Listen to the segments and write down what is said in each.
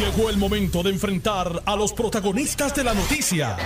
Llegó el momento de enfrentar a los protagonistas de la noticia.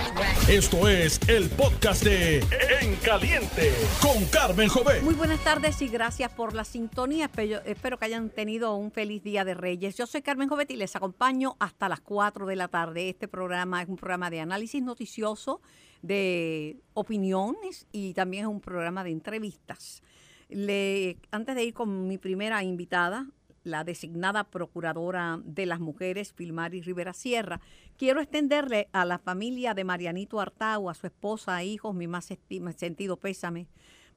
Esto es el podcast de En Caliente con Carmen Jové. Muy buenas tardes y gracias por la sintonía. Espero, que hayan tenido un feliz día de Reyes. Yo soy Carmen Jovet y les acompaño hasta las 4 de la tarde. Este programa es un programa de análisis noticioso, de opiniones y también es un programa de entrevistas. Antes de ir con mi primera invitada, la designada Procuradora de las Mujeres, Filmari Rivera Sierra. Quiero extenderle a la familia de Marianito Artau, a su esposa, hijos, mi más sentido pésame.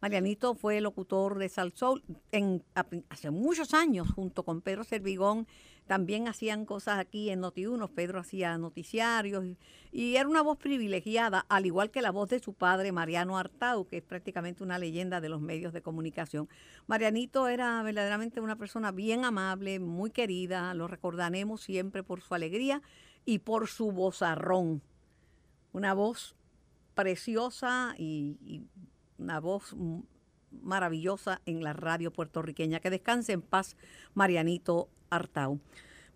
Marianito fue locutor de Salsol en, hace muchos años junto con Pedro Servigón también hacían cosas aquí en Noti1, Pedro hacía noticiarios y, era una voz privilegiada, al igual que la voz de su padre Mariano Artau, que es prácticamente una leyenda de los medios de comunicación. Marianito era verdaderamente una persona bien amable, muy querida, lo recordaremos siempre por su alegría y por su vozarrón. Una voz preciosa y, y una voz maravillosa en la radio puertorriqueña. Que descanse en paz, Marianito Artau.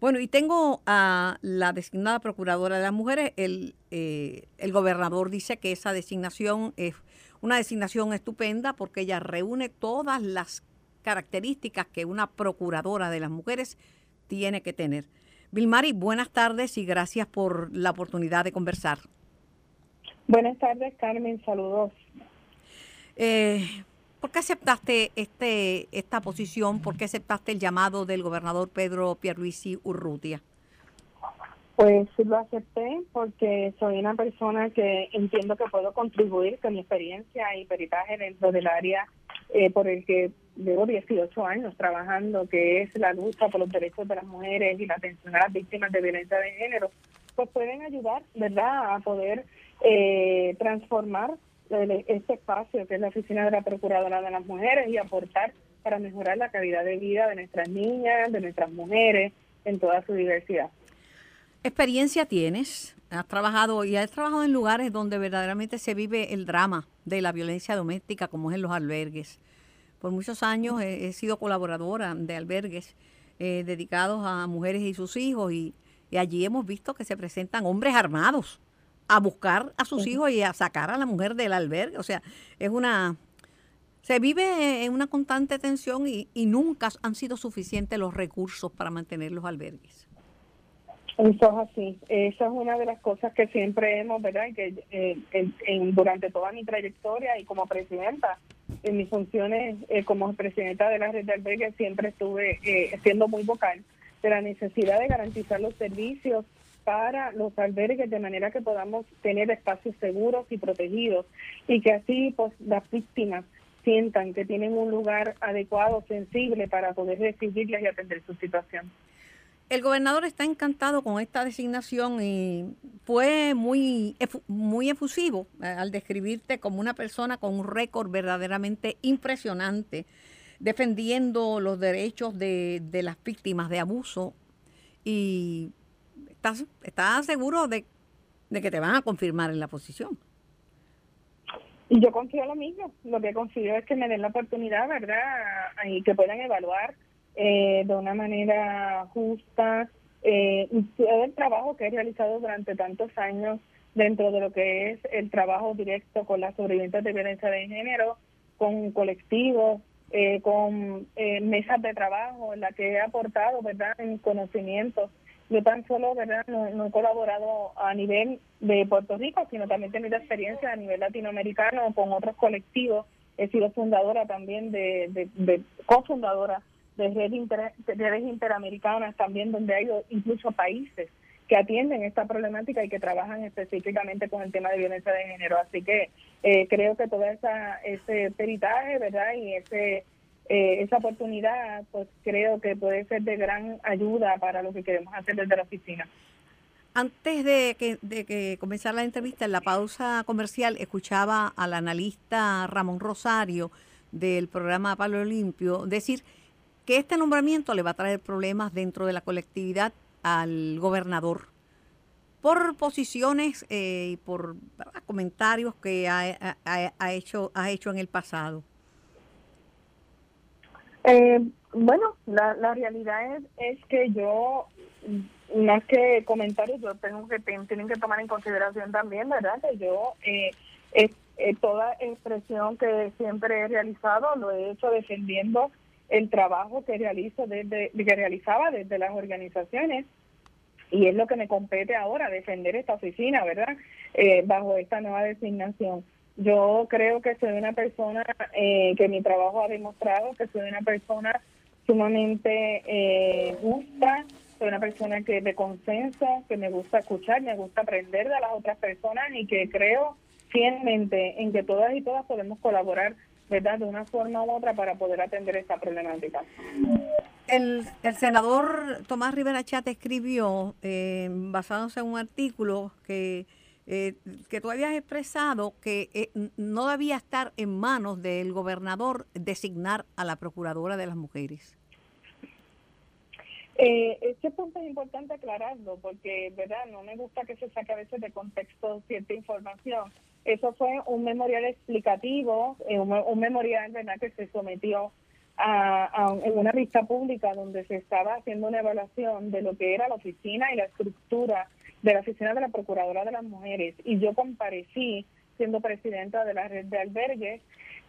Bueno, y tengo a la designada Procuradora de las Mujeres. El, eh, el gobernador dice que esa designación es una designación estupenda porque ella reúne todas las características que una Procuradora de las Mujeres tiene que tener. Vilmari, buenas tardes y gracias por la oportunidad de conversar. Buenas tardes, Carmen. Saludos. Eh, ¿Por qué aceptaste este, esta posición? ¿Por qué aceptaste el llamado del gobernador Pedro Pierluisi Urrutia? Pues lo acepté porque soy una persona que entiendo que puedo contribuir con mi experiencia y peritaje dentro del área eh, por el que llevo 18 años trabajando, que es la lucha por los derechos de las mujeres y la atención a las víctimas de violencia de género, pues pueden ayudar, ¿verdad?, a poder eh, transformar este espacio que es la Oficina de la Procuradora de las Mujeres y aportar para mejorar la calidad de vida de nuestras niñas, de nuestras mujeres, en toda su diversidad. ¿Experiencia tienes? Has trabajado y has trabajado en lugares donde verdaderamente se vive el drama de la violencia doméstica, como es en los albergues. Por muchos años he, sido colaboradora de albergues eh, dedicados a mujeres y sus hijos y allí hemos visto que se presentan hombres armados a buscar a sus hijos y a sacar a la mujer del albergue. O sea, es una... Se vive en una constante tensión y, nunca han sido suficientes los recursos para mantener los albergues. Eso es así. Esa es una de las cosas que siempre hemos, ¿verdad? Y que eh, en, durante toda mi trayectoria y como presidenta, en mis funciones eh, como presidenta de la red de albergues, siempre estuve eh, siendo muy vocal de la necesidad de garantizar los servicios para los albergues de manera que podamos tener espacios seguros y protegidos y que así pues las víctimas sientan que tienen un lugar adecuado, sensible para poder recibirlas y atender su situación. El gobernador está encantado con esta designación y fue muy, muy efusivo eh, al describirte como una persona con un récord verdaderamente impresionante, defendiendo los derechos de, de las víctimas de abuso y ¿Estás, seguro de, que te van a confirmar en la posición? Y yo confío lo mismo. Lo que confío es que me den la oportunidad, ¿verdad? Y que puedan evaluar eh, de una manera justa eh, el trabajo que he realizado durante tantos años dentro de lo que es el trabajo directo con las sobrevivientes de violencia de género, con colectivos, eh, con eh, mesas de trabajo en la que he aportado, ¿verdad?, en conocimientos yo tan solo verdad no, he colaborado a nivel de Puerto Rico, sino también he tenido experiencia a nivel latinoamericano con otros colectivos. He sido fundadora también de, de, cofundadora de, redes interamericanas también, donde hay incluso países que atienden esta problemática y que trabajan específicamente con el tema de violencia de género. Así que eh, creo que todo esa, ese peritaje, ¿verdad? Y ese eh, esa oportunidad, pues creo que puede ser de gran ayuda para lo que queremos hacer desde la oficina. Antes de que, de que comenzara la entrevista, en la pausa comercial, escuchaba al analista Ramón Rosario del programa Palo Limpio decir que este nombramiento le va a traer problemas dentro de la colectividad al gobernador por posiciones eh, y por comentarios que ha, ha, hecho, ha hecho en el pasado. Eh, bueno, la, la realidad es, es que yo más que comentarios, yo tengo que tienen que tomar en consideración también, ¿verdad? Que yo eh, eh, toda expresión que siempre he realizado lo he hecho defendiendo el trabajo que realizo desde que realizaba desde las organizaciones y es lo que me compete ahora defender esta oficina, ¿verdad? Eh, bajo esta nueva designación. Yo creo que soy una persona eh, que mi trabajo ha demostrado que soy una persona sumamente eh, justa, soy una persona que de consenso, que me gusta escuchar, me gusta aprender de las otras personas y que creo fielmente en que todas y todas podemos colaborar ¿verdad? de una forma u otra para poder atender esta problemática. El, el senador Tomás Rivera Chat escribió, eh, basándose en un artículo, que, eh, que tú habías expresado que eh, no debía estar en manos del gobernador designar a la procuradora de las mujeres. Eh, este punto es importante aclararlo porque, ¿verdad? No me gusta que se saque a veces de contexto cierta información. Eso fue un memorial explicativo, eh, un, memorial, ¿verdad?, que se sometió a, en una vista pública donde se estaba haciendo una evaluación de lo que era la oficina y la estructura de la oficina de la Procuradora de las Mujeres. Y yo comparecí siendo presidenta de la red de albergues,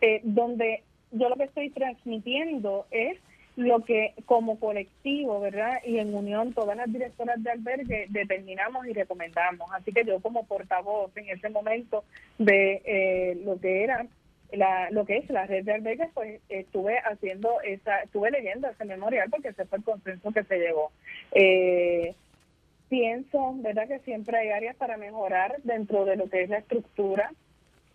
eh, donde yo lo que estoy transmitiendo es lo que como colectivo, ¿verdad? Y en unión todas las directoras de albergue determinamos y recomendamos. Así que yo como portavoz en ese momento de eh, lo que era la, lo que es la red de albergues, pues estuve haciendo esa, estuve leyendo ese memorial porque ese fue el consenso que se llegó. Eh, pienso, ¿verdad? Que siempre hay áreas para mejorar dentro de lo que es la estructura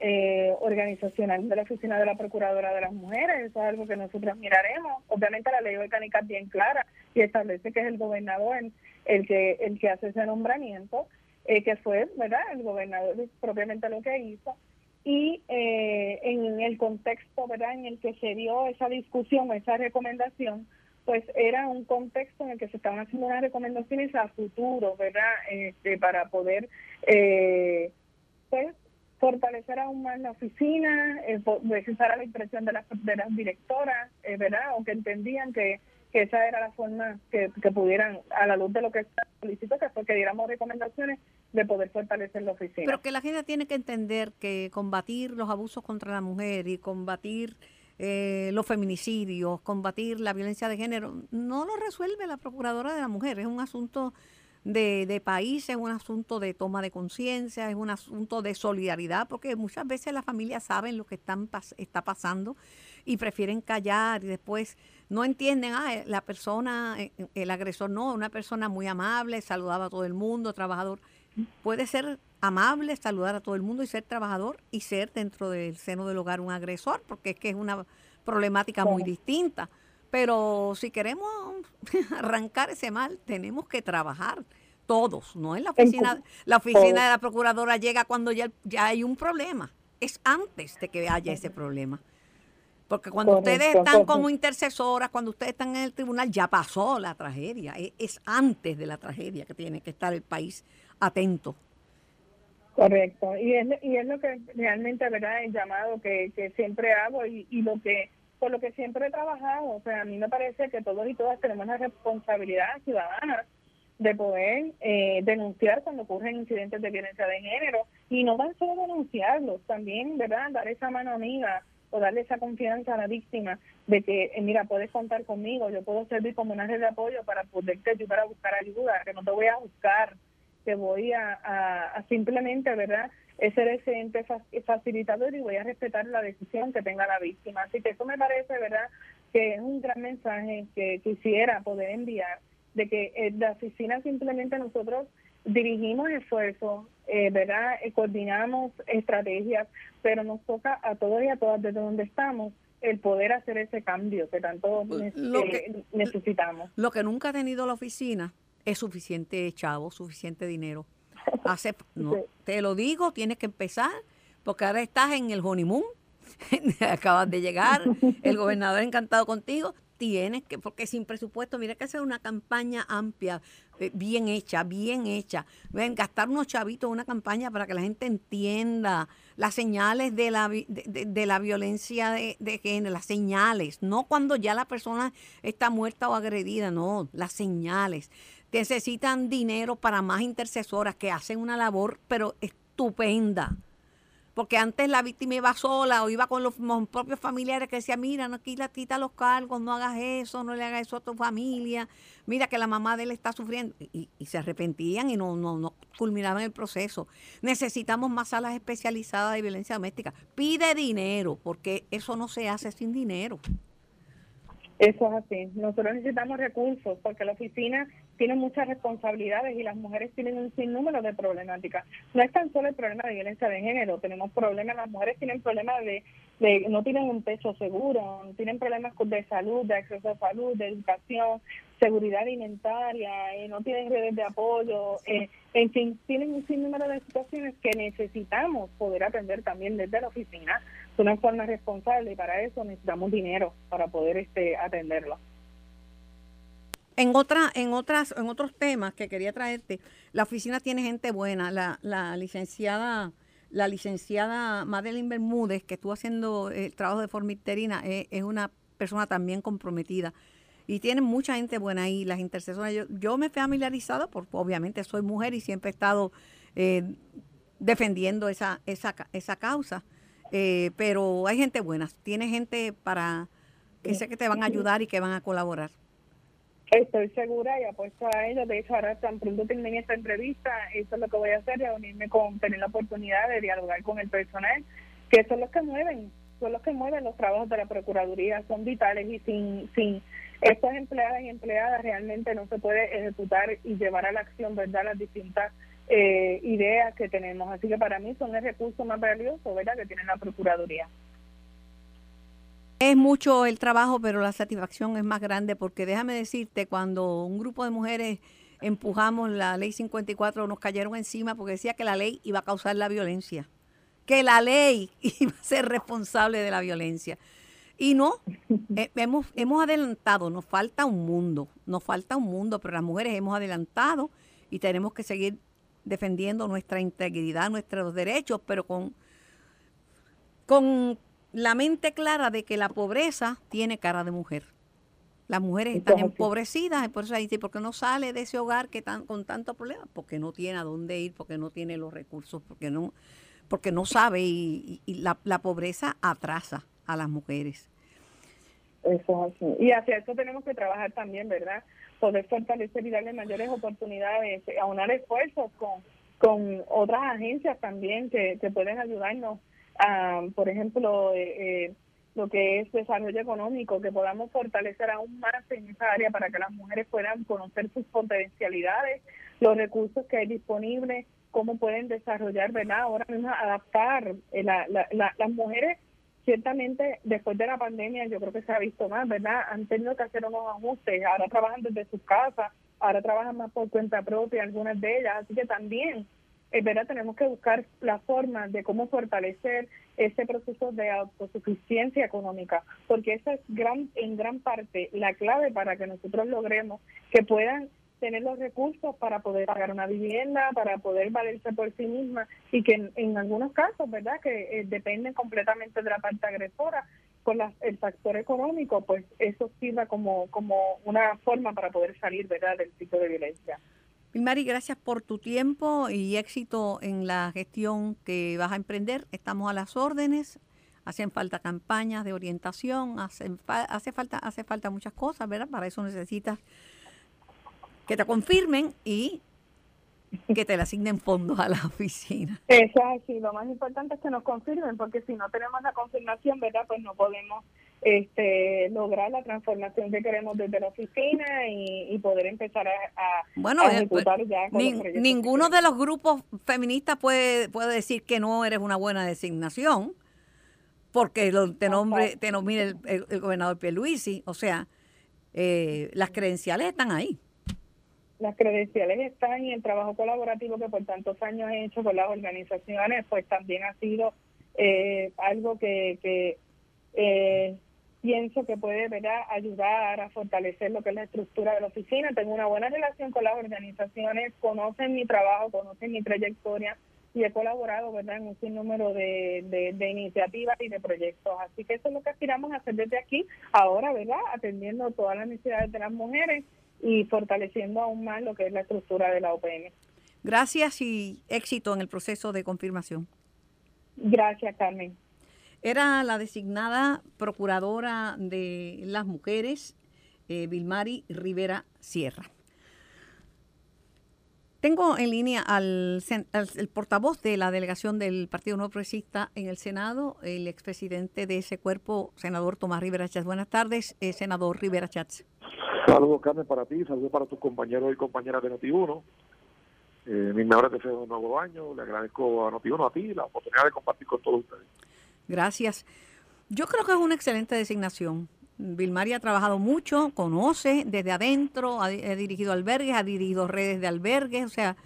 eh, organizacional de la Oficina de la Procuradora de las Mujeres. Eso es algo que nosotros miraremos. Obviamente la ley orgánica es bien clara y establece que es el gobernador el que el que hace ese nombramiento, eh, que fue, ¿verdad? El gobernador propiamente lo que hizo. Y eh, en el contexto, ¿verdad? En el que se dio esa discusión, esa recomendación, pues era un contexto en el que se estaban haciendo unas recomendaciones a futuro, ¿verdad? Este, para poder, eh, pues, fortalecer aún más la oficina, eh, a la impresión de las, de las directoras, eh, ¿verdad? O que entendían que, que esa era la forma que, que pudieran, a la luz de lo que solicitó, que fue que diéramos recomendaciones de poder fortalecer la oficina. Pero que la gente tiene que entender que combatir los abusos contra la mujer y combatir eh, los feminicidios, combatir la violencia de género, no lo resuelve la Procuradora de la Mujer, es un asunto de, de país, es un asunto de toma de conciencia, es un asunto de solidaridad, porque muchas veces las familias saben lo que están, está pasando y prefieren callar y después no entienden, ah, la persona, eh, el agresor no, una persona muy amable, saludaba a todo el mundo, trabajador. Puede ser amable, saludar a todo el mundo y ser trabajador y ser dentro del seno del hogar un agresor, porque es que es una problemática muy distinta. Pero si queremos arrancar ese mal, tenemos que trabajar todos, no en la oficina. La oficina de la procuradora llega cuando ya, ya hay un problema. Es antes de que haya ese problema. Porque cuando ustedes están como intercesoras, cuando ustedes están en el tribunal, ya pasó la tragedia. Es, es, antes de la tragedia que tiene que estar el país atento. Correcto. Y es, y es lo que realmente, ¿verdad? El llamado que, que siempre hago y, y lo que por lo que siempre he trabajado. O sea, a mí me parece que todos y todas tenemos la responsabilidad ciudadana de poder eh, denunciar cuando ocurren incidentes de violencia de género y no tan solo denunciarlos, también, ¿verdad?, dar esa mano amiga o darle esa confianza a la víctima de que, eh, mira, puedes contar conmigo, yo puedo servir como una red de apoyo para poderte ayudar a buscar ayuda, que no te voy a buscar, te voy a, a simplemente, ¿verdad?, ser ese ente facilitador y voy a respetar la decisión que tenga la víctima. Así que eso me parece, ¿verdad?, que es un gran mensaje que quisiera poder enviar, de que eh, la oficina simplemente nosotros dirigimos esfuerzos, eh, ¿verdad?, eh, coordinamos estrategias, pero nos toca a todos y a todas desde donde estamos el poder hacer ese cambio que tanto necesitamos. Lo que nunca ha tenido la oficina es suficiente chavo, suficiente dinero. Hace, no, Te lo digo, tienes que empezar, porque ahora estás en el honeymoon, acabas de llegar, el gobernador encantado contigo, tienes que, porque sin presupuesto, mira que hacer una campaña amplia, eh, bien hecha, bien hecha. Ven, gastar unos chavitos en una campaña para que la gente entienda las señales de la, de, la violencia de, de, género, las señales, no cuando ya la persona está muerta o agredida, no, las señales necesitan dinero para más intercesoras que hacen una labor, pero estupenda. Porque antes la víctima iba sola o iba con los, propios familiares que decían, mira, no quita, quita los cargos, no hagas eso, no le hagas eso a tu familia, mira que la mamá de él está sufriendo. Y, se arrepentían y no, no, no culminaban el proceso. Necesitamos más salas especializadas de violencia doméstica. Pide dinero, porque eso no se hace sin dinero. Eso es así. Nosotros necesitamos recursos porque la oficina tiene muchas responsabilidades y las mujeres tienen un sinnúmero de problemáticas. No es tan solo el problema de violencia de género, tenemos problemas, las mujeres tienen problemas de, de no tienen un techo seguro, tienen problemas de salud, de acceso a salud, de educación, seguridad alimentaria, eh, no tienen redes de apoyo, eh, en fin, tienen un sinnúmero de situaciones que necesitamos poder atender también desde la oficina de una forma responsable y para eso necesitamos dinero para poder este atenderlo. En otra, en otras, en otros temas que quería traerte, la oficina tiene gente buena. La, la licenciada, la licenciada Madeline Bermúdez, que estuvo haciendo el trabajo de forma interina, es, es una persona también comprometida. Y tiene mucha gente buena ahí, las intercesoras. Yo, yo me he familiarizado, porque obviamente soy mujer y siempre he estado eh, defendiendo esa, esa, esa causa. Eh, pero hay gente buena, tiene gente para que sé que te van a ayudar y que van a colaborar. Estoy segura y apuesto a ello. De hecho, ahora tan pronto termine esta entrevista, eso es lo que voy a hacer, reunirme con, tener la oportunidad de dialogar con el personal, que son los que mueven, son los que mueven los trabajos de la Procuraduría, son vitales y sin, sin estas empleadas y empleadas realmente no se puede ejecutar y llevar a la acción, ¿verdad?, las distintas eh, ideas que tenemos. Así que para mí son el recurso más valioso, ¿verdad?, que tiene la Procuraduría. Es mucho el trabajo, pero la satisfacción es más grande porque déjame decirte, cuando un grupo de mujeres empujamos la ley 54, nos cayeron encima porque decía que la ley iba a causar la violencia, que la ley iba a ser responsable de la violencia. Y no, eh, hemos, hemos adelantado, nos falta un mundo, nos falta un mundo, pero las mujeres hemos adelantado y tenemos que seguir defendiendo nuestra integridad, nuestros derechos, pero con, con la mente clara de que la pobreza tiene cara de mujer. Las mujeres están empobrecidas, por eso ahí dice, porque no sale de ese hogar que tan, con tantos problemas, porque no tiene a dónde ir, porque no tiene los recursos, porque no, porque no sabe y, la, la, pobreza atrasa a las mujeres. Eso es así. Y hacia eso tenemos que trabajar también, ¿verdad? Poder fortalecer y darle mayores oportunidades, aunar esfuerzos con, con otras agencias también que, que pueden ayudarnos por ejemplo, eh, eh, lo que es desarrollo económico, que podamos fortalecer aún más en esa área para que las mujeres puedan conocer sus potencialidades, los recursos que hay disponibles, cómo pueden desarrollar, ¿verdad? Ahora mismo adaptar eh, la, las mujeres ciertamente después de la pandemia yo creo que se ha visto más, ¿verdad? Han tenido que hacer unos ajustes, ahora trabajan desde sus casas, ahora trabajan más por cuenta propia, algunas de ellas, así que también es verdad, tenemos que buscar la forma de cómo fortalecer ese proceso de autosuficiencia económica, porque esa es gran, en gran parte la clave para que nosotros logremos que puedan tener los recursos para poder pagar una vivienda, para poder valerse por sí misma y que en, algunos casos, ¿verdad?, que eh, dependen completamente de la parte agresora, con el factor económico, pues eso sirva como, como una forma para poder salir, ¿verdad?, del tipo de violencia. Mari, gracias por tu tiempo y éxito en la gestión que vas a emprender. Estamos a las órdenes. Hacen falta campañas de orientación, hacen hace falta hace falta muchas cosas, ¿verdad? Para eso necesitas que te confirmen y que te le asignen fondos a la oficina. Exacto, lo más importante es que nos confirmen, porque si no tenemos la confirmación, ¿verdad? Pues no podemos este, lograr la transformación que queremos desde la oficina y, poder empezar a, bueno, eh, ejecutar ya Ninguno de los grupos feministas puede, puede decir que no eres una buena designación porque lo, te, nombre, te nomine el, el, gobernador Pierluisi. O sea, eh, las credenciales están ahí. Las credenciales están y el trabajo colaborativo que por tantos años he hecho con las organizaciones, pues también ha sido eh, algo que, que eh, pienso que puede ¿verdad? ayudar a fortalecer lo que es la estructura de la oficina. Tengo una buena relación con las organizaciones, conocen mi trabajo, conocen mi trayectoria y he colaborado ¿verdad? en un sinnúmero de, de, iniciativas y de proyectos. Así que eso es lo que aspiramos a hacer desde aquí, ahora, ¿verdad? atendiendo todas las necesidades de las mujeres y fortaleciendo aún más lo que es la estructura de la OPM. Gracias y éxito en el proceso de confirmación. Gracias, Carmen. Era la designada procuradora de las mujeres, eh, Vilmari Rivera Sierra. Tengo en línea al, el portavoz de la delegación del Partido No Progresista en el Senado, el expresidente de ese cuerpo, senador Tomás Rivera Chats. Buenas tardes, eh, senador Rivera Chats. Saludos, Carmen, para ti, saludos para tus compañeros y compañeras de Noti1. Eh, mis mejores deseos de un nuevo año. Le agradezco a Noti1, a ti, la oportunidad de compartir con todos ustedes. Gracias. Yo creo que es una excelente designación. Vilmari ha trabajado mucho, conoce desde adentro, ha, dirigido albergues, ha dirigido redes de albergues, o sea,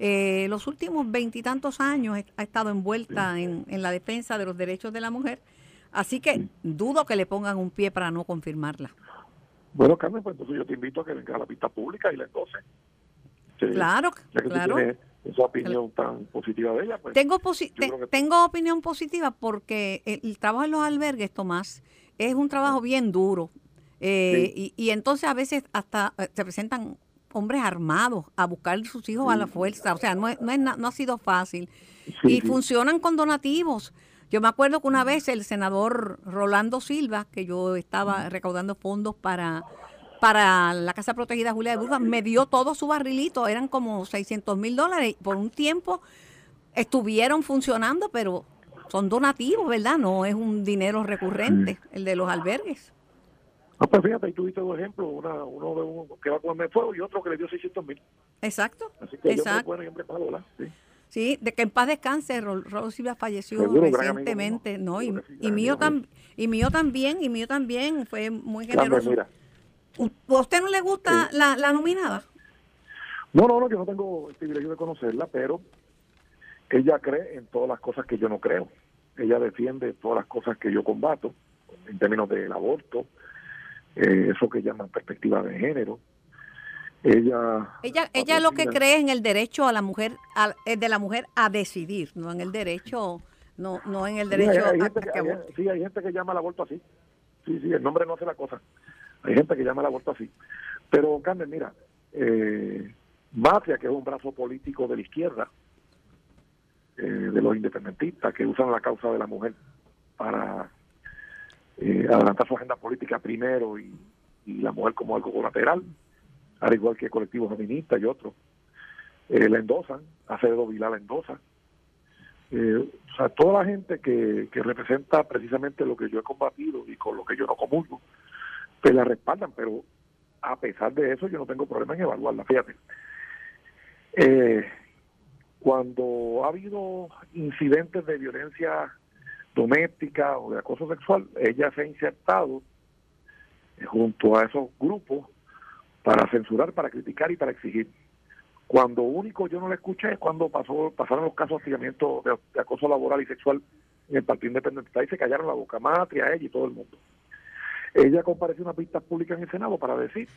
eh, los últimos veintitantos años ha estado envuelta en, la defensa de los derechos de la mujer, así que dudo que le pongan un pie para no confirmarla. Bueno, Carmen, pues entonces yo te invito a que venga a la pista pública y la endose. claro, claro. Esa opinión tan positiva de ella. Pues, tengo, tengo opinión positiva porque el trabajo en los albergues, Tomás, es un trabajo bien duro. Eh, y, entonces a veces hasta eh, se presentan hombres armados a buscar sus hijos a la fuerza. O sea, no, no, es, no ha sido fácil. y funcionan con donativos. Yo me acuerdo que una vez el senador Rolando Silva, que yo estaba recaudando fondos para, para la Casa Protegida Julia de Burgos, me dio todo su barrilito. Eran como 600 mil dólares. Por un tiempo estuvieron funcionando, pero son donativos, ¿verdad? No es un dinero recurrente, el de los albergues. Ah, pues fíjate, ahí tuviste dos ejemplos, una, uno de uno que va a comer fuego y otro que le dio 600 mil. Exacto. Así que exacto. bueno y hombre para ¿sí? Sí, de que en paz descanse, Rolo Silva falleció recientemente, ¿no? Y, mío y mío también, y mío también, fue muy generoso. ¿A usted no le gusta la, la nominada? No, no, no, yo no tengo el privilegio de conocerla, pero ella cree en todas las cosas que yo no creo. Ella defiende todas las cosas que yo combato, en términos del aborto, eh, eso que llaman perspectiva de género. Ella, ella, ella lo que cree en el derecho a la mujer, a, eh, de la mujer a decidir, no en el derecho, no, no en el derecho hay, a gente que, Sí, hay gente que llama al aborto así. Sí, sí, el nombre no hace la cosa. Hay gente que llama al aborto así. Pero, Carmen, mira, eh, Mafia, que es un brazo político de la izquierda, eh, de los independentistas que usan la causa de la mujer para eh, adelantar su agenda política primero y, la mujer como algo colateral, al igual que colectivos feministas y otros. Eh, la endosan, Acevedo Vilá la endosa. O sea, toda la gente que, que representa precisamente lo que yo he combatido y con lo que yo no comulgo, pues la respaldan, pero a pesar de eso yo no tengo problema en evaluarla, fíjate. Eh, cuando ha habido incidentes de violencia doméstica o de acoso sexual, ella se ha insertado eh, junto a esos grupos para censurar, para criticar y para exigir. Cuando único yo no la escuché es cuando pasó, pasaron los casos de de, acoso laboral y sexual en el Partido Independiente y se callaron la boca, Matria, ella y todo el mundo. Ella compareció una pista pública en el Senado para decir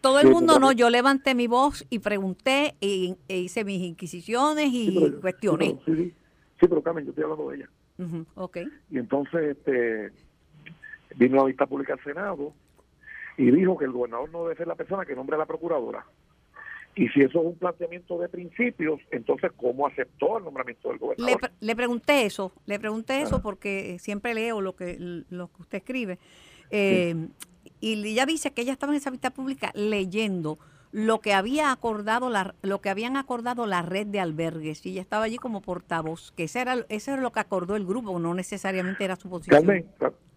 todo, el mundo no, yo levanté mi voz y pregunté e hice mis inquisiciones y cuestioné. Sí, pero, Carmen, yo estoy hablando de ella. okay. Y entonces este, vino la vista pública al Senado y dijo que el gobernador no debe ser la persona que nombre a la procuradora. Y si eso es un planteamiento de principios, entonces, ¿cómo aceptó el nombramiento del gobernador? Le, pregunté eso, le pregunté eso porque siempre leo lo que, lo que usted escribe. Eh, y ella dice que ella estaba en esa vista pública leyendo lo que había acordado la, lo que habían acordado la red de albergues y ella estaba allí como portavoz que ese era eso era lo que acordó el grupo no necesariamente era su posición Carmen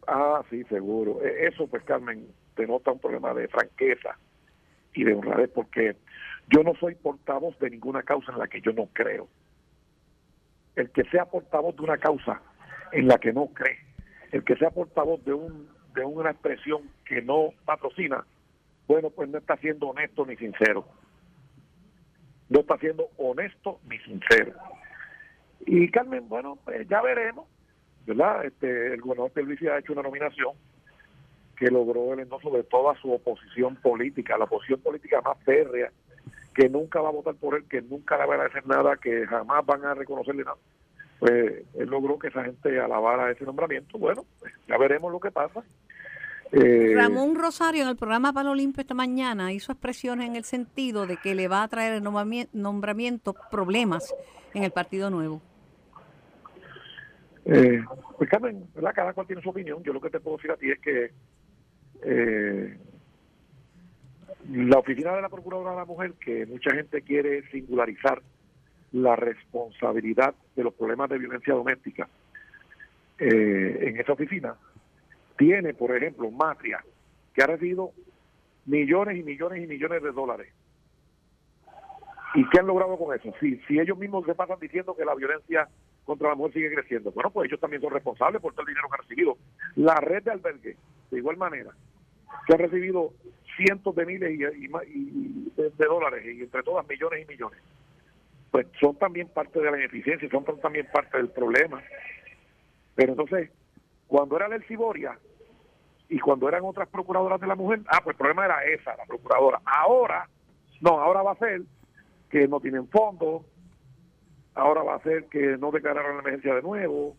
ah sí seguro e, eso pues Carmen denota un problema de franqueza y de honradez porque yo no soy portavoz de ninguna causa en la que yo no creo el que sea portavoz de una causa en la que no cree el que sea portavoz de un de una expresión que no patrocina, bueno, pues no está siendo honesto ni sincero. No está siendo honesto ni sincero. Y Carmen, bueno, pues ya veremos, ¿verdad? Este, el gobernador Luis ha hecho una nominación que logró el endoso de toda su oposición política, la oposición política más férrea, que nunca va a votar por él, que nunca le va a hacer nada, que jamás van a reconocerle nada. Pues él logró que esa gente alabara ese nombramiento. Bueno, pues ya veremos lo que pasa. Eh, Ramón Rosario en el programa Palo Limpio esta mañana hizo expresiones en el sentido de que le va a traer el nombramiento problemas en el Partido Nuevo. Eh, pues Carmen, cada cual tiene su opinión. Yo lo que te puedo decir a ti es que eh, la oficina de la Procuradora de la Mujer, que mucha gente quiere singularizar la responsabilidad de los problemas de violencia doméstica eh, en esa oficina, tiene, por ejemplo, Matria, que ha recibido millones y millones y millones de dólares. ¿Y qué han logrado con eso? Si, si ellos mismos se pasan diciendo que la violencia contra la mujer sigue creciendo, bueno, pues ellos también son responsables por todo el dinero que han recibido. La red de albergue, de igual manera, que ha recibido cientos de miles y, de, dólares, y entre todas millones y millones, pues son también parte de la ineficiencia, son también parte del problema. Pero entonces, cuando era el Ciboria y cuando eran otras procuradoras de la mujer, ah, pues el problema era esa, la procuradora. Ahora, no, ahora va a ser que no tienen fondos, ahora va a ser que no declararon la emergencia de nuevo,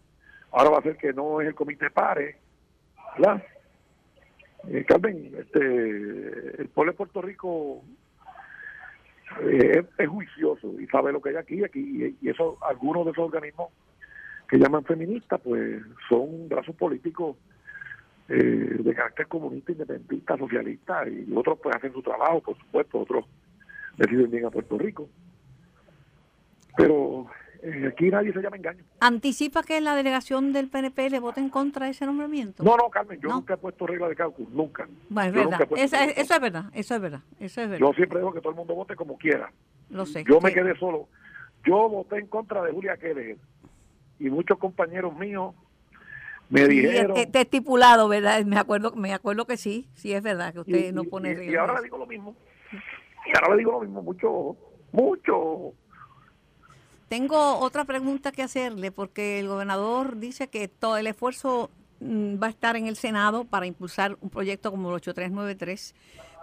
ahora va a ser que no es el comité pare, ¿verdad? Eh, Carmen, este, el pueblo de Puerto Rico eh, es, juicioso y sabe lo que hay aquí, aquí y, eso algunos de esos organismos que llaman feministas, pues son brazos políticos eh, de carácter comunista, independentista, socialista, y otros pues hacen su trabajo, por supuesto, otros deciden bien a Puerto Rico. Pero aquí nadie se llama engaño. ¿Anticipa que la delegación del PNP le vote en contra de ese nombramiento? No, no, Carmen, yo nunca he puesto regla de cálculo, nunca. Bueno, es verdad. eso es verdad, eso es verdad, eso es verdad. Yo siempre digo que todo el mundo vote como quiera. Lo sé. Yo me quedé solo. Yo voté en contra de Julia Keller y muchos compañeros míos me dijeron... Está estipulado, ¿verdad? Me acuerdo, me acuerdo que sí, sí es verdad que usted no pone y, y ahora le digo lo mismo. Y ahora le digo lo mismo, mucho, mucho tengo otra pregunta que hacerle porque el gobernador dice que todo el esfuerzo mm, va a estar en el Senado para impulsar un proyecto como el 8393,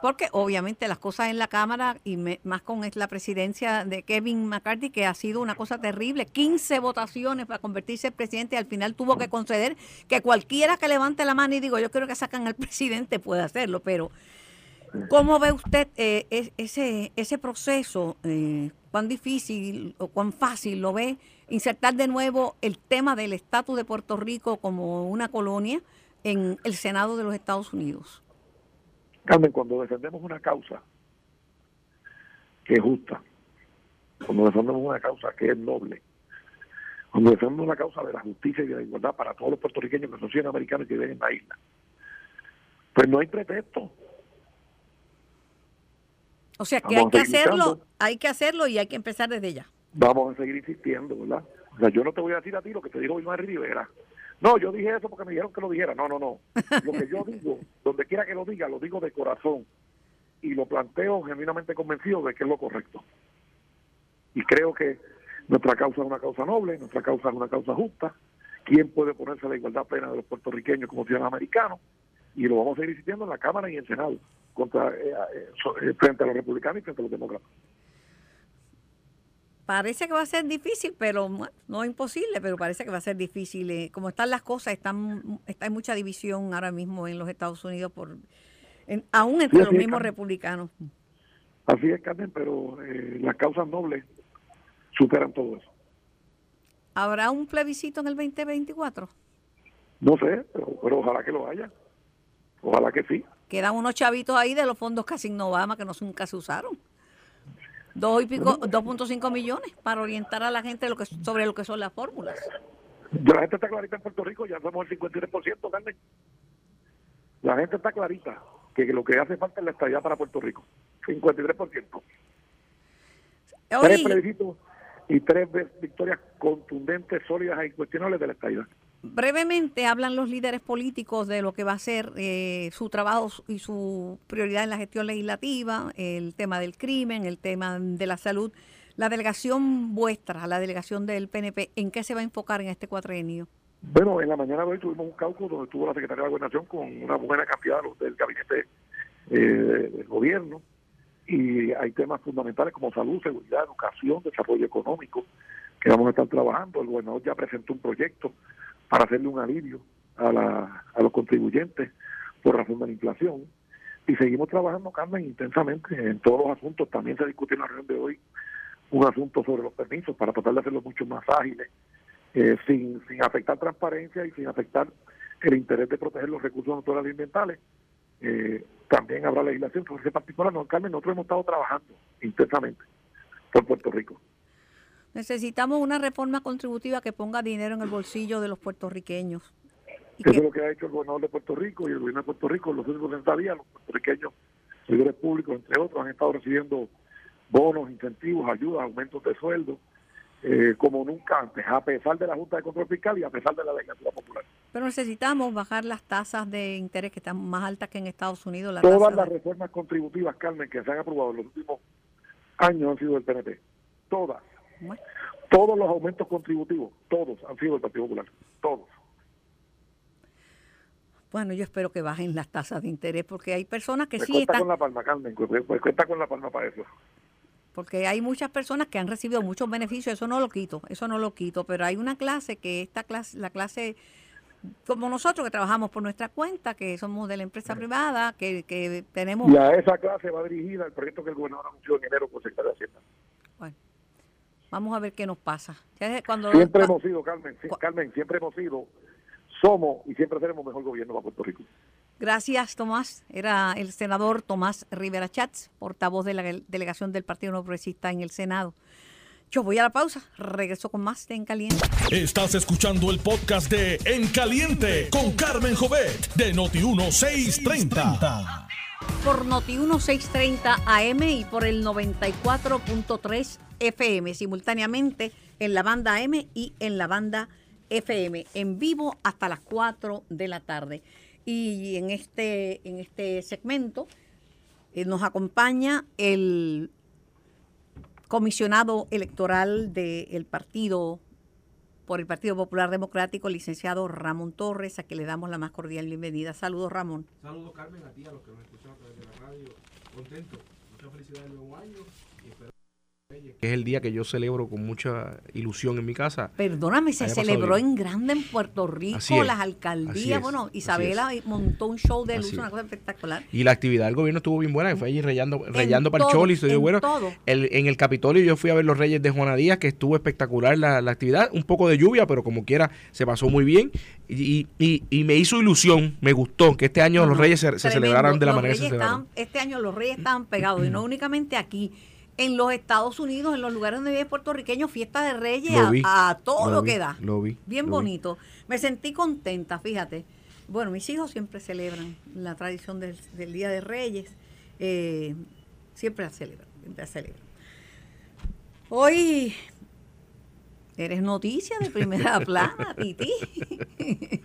porque obviamente las cosas en la Cámara y más con la presidencia de Kevin McCarthy, que ha sido una cosa terrible, 15 votaciones para convertirse en presidente, y al final tuvo que conceder que cualquiera que levante la mano y digo, yo creo que sacan al presidente puede hacerlo, pero ¿cómo ve usted eh, ese, ese proceso? Eh, cuán difícil o cuán fácil lo ve insertar de nuevo el tema del estatus de Puerto Rico como una colonia en el Senado de los Estados Unidos. Carmen, cuando defendemos una causa que es justa, cuando defendemos una causa que es noble, cuando defendemos una causa de la justicia y de la igualdad para todos los puertorriqueños que son ciudadanos americanos y que viven en la isla, pues no hay pretexto. O sea que hay que hacerlo, hay que hacerlo y hay que empezar desde ya. Vamos a seguir insistiendo, ¿verdad? O sea, yo no te voy a decir a ti lo que te dijo Iván Rivera. No, yo dije eso porque me dijeron que lo dijera. No, no, no. Lo que yo digo, donde quiera que lo diga, lo digo de corazón y lo planteo genuinamente convencido de que es lo correcto. Y creo que nuestra causa es una causa noble, nuestra causa es una causa justa. ¿Quién puede ponerse a la igualdad plena de los puertorriqueños como ciudadanos americanos? Y lo vamos a seguir insistiendo en la Cámara y en el Senado contra eh, eh, eh, frente a los republicanos y frente a los demócratas. Parece que va a ser difícil, pero no es imposible, pero parece que va a ser difícil. como están las cosas, están, está hay mucha división ahora mismo en los Estados Unidos, por aún entre los mismos republicanos. Así es, Carmen, pero las causas nobles superan todo eso. ¿Habrá un plebiscito en el 2024? No sé, pero ojalá que lo haya. Ojalá que sí. Quedan unos chavitos ahí de los fondos casi Obama que no nunca se usaron. Dos y pico, 2.5 millones para orientar a la gente lo que, sobre lo que son las fórmulas. La gente está clarita en Puerto Rico, ya somos el 53%, Carmen. La gente está clarita que lo que hace falta es la estabilidad para Puerto Rico. 53%. Tres plebiscitos y tres victorias contundentes, sólidas e incuestionables de la estabilidad. Brevemente hablan los líderes políticos de lo que va a ser eh, su trabajo y su prioridad en la gestión legislativa, el tema del crimen, el tema de la salud. La delegación vuestra, la delegación del PNP, ¿en qué se va a enfocar en este cuatrenio? Bueno, en la mañana de hoy tuvimos un cálculo donde estuvo la Secretaría de la Gobernación con una buena cantidad del gabinete eh, del gobierno y hay temas fundamentales como salud, seguridad, educación, desarrollo económico que vamos a estar trabajando. El gobernador ya presentó un proyecto para hacerle un alivio a, la, a los contribuyentes por razón de la inflación. Y seguimos trabajando, Carmen, intensamente en todos los asuntos. También se discutió en la reunión de hoy un asunto sobre los permisos para tratar de hacerlos mucho más ágiles, eh, sin, sin afectar transparencia y sin afectar el interés de proteger los recursos naturales y ambientales. Eh, también habrá legislación sobre ese particular. No, Carmen, nosotros hemos estado trabajando intensamente por Puerto Rico. Necesitamos una reforma contributiva que ponga dinero en el bolsillo de los puertorriqueños. Eso es lo que ha hecho el gobernador de Puerto Rico y el gobierno de Puerto Rico en los últimos 60 días. Los puertorriqueños, servidores públicos, entre otros, han estado recibiendo bonos, incentivos, ayudas, aumentos de sueldo, eh, como nunca antes, a pesar de la Junta de Control Fiscal y a pesar de la legislatura popular. Pero necesitamos bajar las tasas de interés que están más altas que en Estados Unidos. Todas las reformas contributivas, Carmen, que se han aprobado en los últimos años han sido del PNP. Todas. Todos los aumentos contributivos, todos han sido del Partido Popular. Todos. Bueno, yo espero que bajen las tasas de interés porque hay personas que Me sí cuenta están... con la palma, Carmen. Me cuenta con la palma para eso. porque hay muchas personas que han recibido muchos beneficios, eso no lo quito, eso no lo quito, pero hay una clase que esta clase, la clase como nosotros que trabajamos por nuestra cuenta, que somos de la empresa privada, que, que tenemos... Y a esa clase va dirigida el proyecto que el gobernador anunció en enero por. Bueno, vamos a ver qué nos pasa. Cuando Siempre hemos sido, Carmen, Carmen, siempre hemos sido, somos y siempre seremos mejor gobierno para Puerto Rico. Gracias, Tomás. Era el senador Tomás Rivera Chats, portavoz de la delegación del Partido No Progresista en el Senado. Yo voy a la pausa, regreso con más de En Caliente. Estás escuchando el podcast de En Caliente con Carmen Jovet de Noti1630. Por Noti 1630 AM y por el 94.3 FM, simultáneamente en la banda AM y en la banda FM, en vivo hasta las 4 de la tarde. Y en este, en este segmento eh, nos acompaña el comisionado electoral del partido por el Partido Popular Democrático, licenciado Ramón Torres, a quien le damos la más cordial bienvenida. Saludos, Ramón. Saludos Carmen a ti, a los que nos escuchan a través de la radio. Contento. Muchas felicidades del nuevo año. Y espero que es el día que yo celebro con mucha ilusión en mi casa. Perdóname, se celebró bien. en grande en Puerto Rico, es, las alcaldías. bueno, Isabela montó un show de luz, una cosa espectacular. Y la actividad del gobierno estuvo bien buena, que fue allí rayando, rayando para el todo, Choli. estuvo en bueno. todo. El- en el Capitolio yo fui a ver los Reyes de Juana Díaz, que estuvo espectacular la, la actividad. Un poco de lluvia, pero como quiera se pasó muy bien. Y, y- y me hizo ilusión, me gustó que este año No, los Reyes se, celebraran de la Los manera que se celebraron. estaban- Este año los reyes estaban pegados, y no únicamente aquí. En los Estados Unidos, en los lugares donde viven puertorriqueños, fiesta de reyes Lo a- vi, a, todo lo lo, vi, que da. lo vi, Bien lo vi. bonito. Me sentí contenta, fíjate. Bueno, mis hijos siempre celebran la tradición del, del Día de Reyes. Eh, siempre la celebran, siempre la celebran. Hoy eres noticia de primera plana, Titi.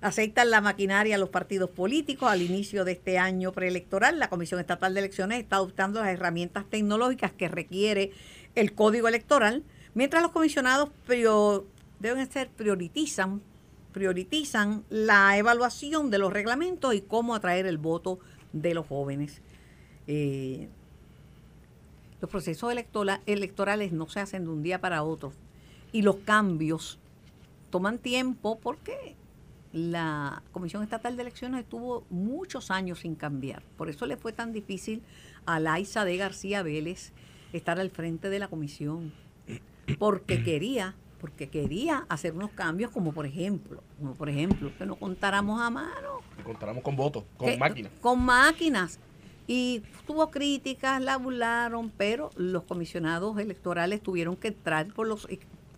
Aceptan la maquinaria los partidos políticos al inicio de este año preelectoral. La Comisión Estatal de Elecciones está adoptando las herramientas tecnológicas que requiere el Código Electoral, mientras los comisionados prio- deben ser priorizan priorizan la evaluación de los reglamentos y cómo atraer el voto de los jóvenes. Eh, los procesos electorales no se hacen de un día para otro y los cambios toman tiempo porque la Comisión Estatal de Elecciones estuvo muchos años sin cambiar. Por eso le fue tan difícil a Laisa de García Vélez estar al frente de la comisión. Porque quería, porque quería hacer unos cambios como por ejemplo, como por ejemplo, que no contáramos a mano, Contaremos con votos, con que- máquinas. Con máquinas. Y tuvo críticas, la burlaron, pero los comisionados electorales tuvieron que entrar por los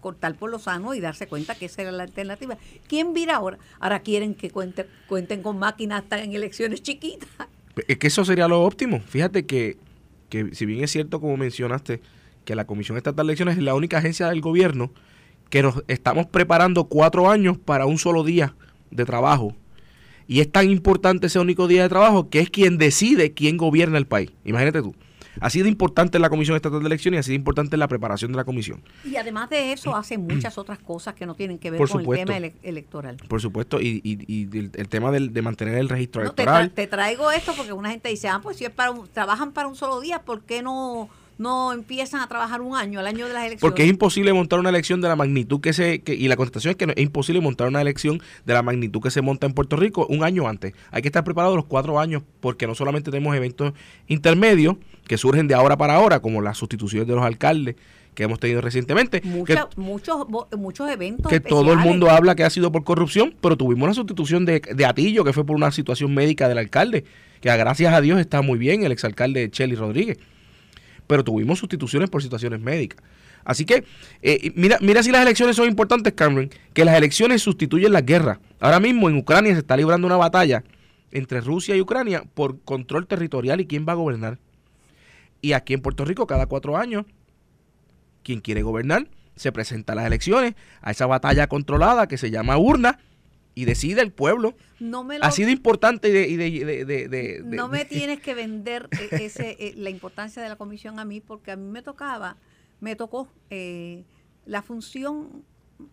cortar por lo sano y darse cuenta que esa era la alternativa. ¿Quién vira ahora? Ahora quieren que cuente- cuenten con máquinas hasta en elecciones chiquitas. Es que eso sería lo óptimo. Fíjate que, que si bien es cierto, como mencionaste, que la Comisión Estatal de Elecciones es la única agencia del gobierno que nos estamos preparando cuatro años para un solo día de trabajo. Y es tan importante ese único día de trabajo que es quien decide quién gobierna el país. Imagínate tú. Así de importante es la Comisión Estatal de Elecciones y así de importante es la preparación de la comisión. Y además de eso, hace muchas otras cosas que no tienen que ver Por con supuesto. el tema ele- electoral. Por supuesto, y, y- y el, el tema del- de mantener el registro No, te, electoral. tra- te traigo esto porque una gente dice, ah, pues si es para un- trabajan para un solo día, ¿por qué no no empiezan a trabajar un año, al año de las elecciones. Porque es imposible montar una elección de la magnitud que se... Que, y la contestación es que no, es imposible montar una elección de la magnitud que se monta en Puerto Rico un año antes. Hay que estar preparados los cuatro años porque no solamente tenemos eventos intermedios que surgen de ahora para ahora, como las sustituciones de los alcaldes que hemos tenido recientemente. Mucha, muchos, muchos eventos. Que todo el mundo habla que ha sido por corrupción, pero tuvimos la sustitución de, de Atillo, que fue por una situación médica del alcalde, que gracias a Dios está muy bien el exalcalde Chely Rodríguez pero tuvimos sustituciones por situaciones médicas. Así que, eh, mira, mira si las elecciones son importantes, Cameron, que las elecciones sustituyen las guerras. Ahora mismo en Ucrania se está librando una batalla entre Rusia y Ucrania por control territorial y quién va a gobernar. Y aquí en Puerto Rico, cada cuatro años, quien quiere gobernar se presenta a las elecciones, a esa batalla controlada que se llama urna, y decide el pueblo. No me ha sido importante y de, no me tienes que vender e, ese, e, la importancia de la comisión a mí porque a mí me tocaba, me tocó eh, la función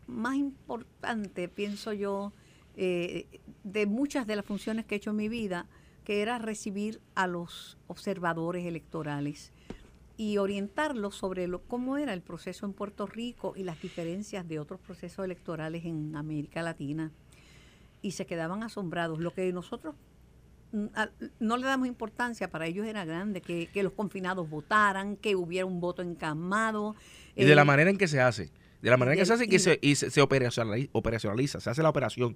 más importante, pienso yo, eh, de muchas de las funciones que he hecho en mi vida, que era recibir a los observadores electorales y orientarlos sobre lo, cómo era el proceso en Puerto Rico y las diferencias de otros procesos electorales en América Latina y se quedaban asombrados. Lo que nosotros mm, no le damos importancia, para ellos era grande, que, los confinados votaran, que hubiera un voto encamado. Y de la eh, manera en que se hace, de la manera en que se hace que se, y se, operacionaliza, se hace la operación.